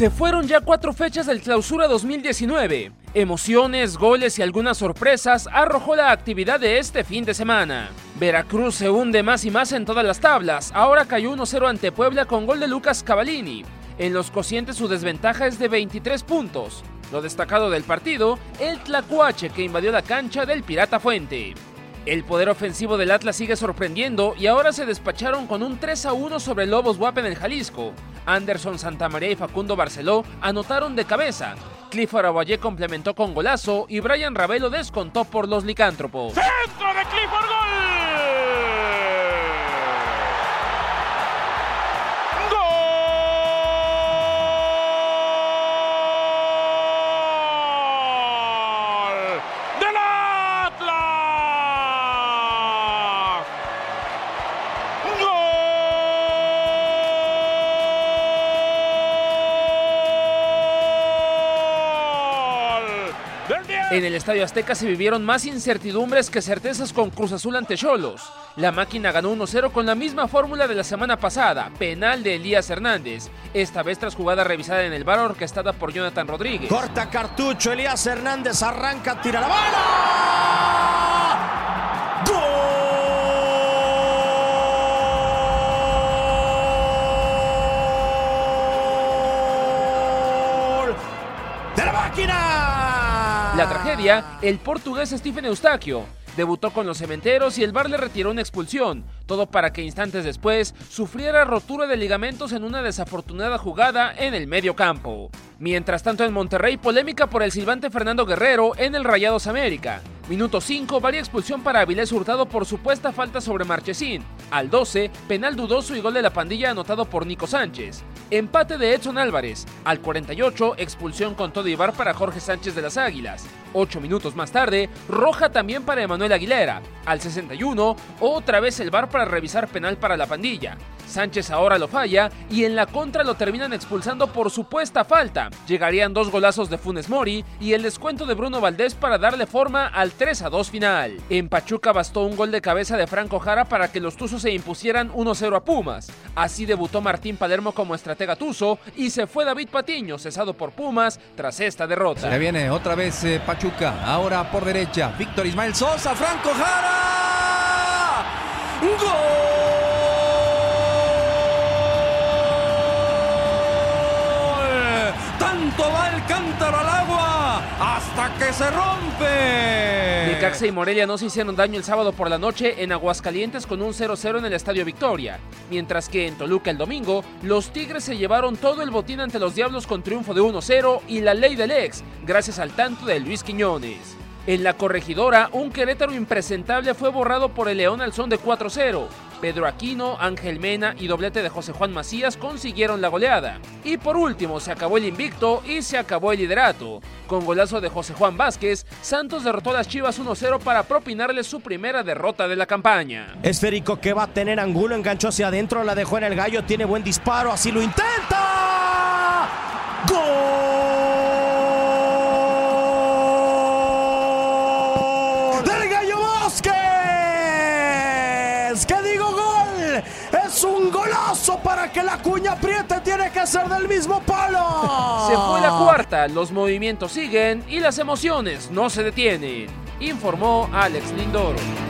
Se fueron ya cuatro fechas del Clausura 2019. Emociones, goles y algunas sorpresas arrojó la actividad de este fin de semana. Veracruz se hunde más y más en todas las tablas. Ahora cayó 1-0 ante Puebla con gol de Lucas Cavallini. En los cocientes su desventaja es de 23 puntos. Lo destacado del partido, el Tlacuache que invadió la cancha del Pirata Fuente. El poder ofensivo del Atlas sigue sorprendiendo y ahora se despacharon con un 3 a 1 sobre Lobos Guap en el Jalisco. Anderson Santamaría y Facundo Barceló anotaron de cabeza. Clifford Aguayé complementó con golazo y Brian Ravelo descontó por los licántropos. ¡Centro de Clifford En el Estadio Azteca se vivieron más incertidumbres que certezas con Cruz Azul ante Cholos. La máquina ganó 1-0 con la misma fórmula de la semana pasada, penal de Elías Hernández, esta vez tras jugada revisada en el bar orquestada por Jonathan Rodríguez. Corta cartucho, Elías Hernández arranca, tira la bala. ¡Gol! ¡De la máquina! La tragedia, el portugués Stephen Eustaquio. Debutó con los cementeros y el bar le retiró una expulsión, todo para que instantes después sufriera rotura de ligamentos en una desafortunada jugada en el medio campo. Mientras tanto en Monterrey, polémica por el silbante Fernando Guerrero en el Rayados América. Minuto 5, varia expulsión para Avilés Hurtado por supuesta falta sobre Marchesín. Al 12, penal dudoso y gol de la pandilla anotado por Nico Sánchez. Empate de Edson Álvarez. Al 48, expulsión con todo y bar para Jorge Sánchez de las Águilas. Ocho minutos más tarde, roja también para Emanuel Aguilera. Al 61, otra vez el bar para revisar penal para la pandilla. Sánchez ahora lo falla y en la contra lo terminan expulsando por supuesta falta. Llegarían dos golazos de Funes Mori y el descuento de Bruno Valdés para darle forma al 3 a 2 final. En Pachuca bastó un gol de cabeza de Franco Jara para que los Tuzos se impusieran 1-0 a Pumas. Así debutó Martín Palermo como estratega Tuzo y se fue David Patiño, cesado por Pumas tras esta derrota. Ya viene otra vez eh, Pachuca. Ahora por derecha. Víctor Ismael Sosa. Franco Jara. Tanto va el cántaro al agua hasta que se rompe. Necaxa y Morelia no se hicieron daño el sábado por la noche en Aguascalientes con un 0-0 en el Estadio Victoria, mientras que en Toluca el domingo los Tigres se llevaron todo el botín ante los Diablos con triunfo de 1-0 y la ley del ex, gracias al tanto de Luis Quiñones. En la corregidora, un Querétaro impresentable fue borrado por el León al son de 4-0. Pedro Aquino, Ángel Mena y doblete de José Juan Macías consiguieron la goleada. Y por último, se acabó el invicto y se acabó el liderato. Con golazo de José Juan Vázquez, Santos derrotó a las Chivas 1-0 para propinarle su primera derrota de la campaña. Esférico que va a tener Angulo, enganchó hacia adentro, la dejó en el gallo, tiene buen disparo, así lo intenta. ¡Gol! ¡Del gallo Vázquez! ¿Qué digo gol? Es un golazo para que la cuña apriete, tiene que ser del mismo palo. Se fue la cuarta, los movimientos siguen y las emociones no se detienen, informó Alex Lindoro.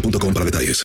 para detalles.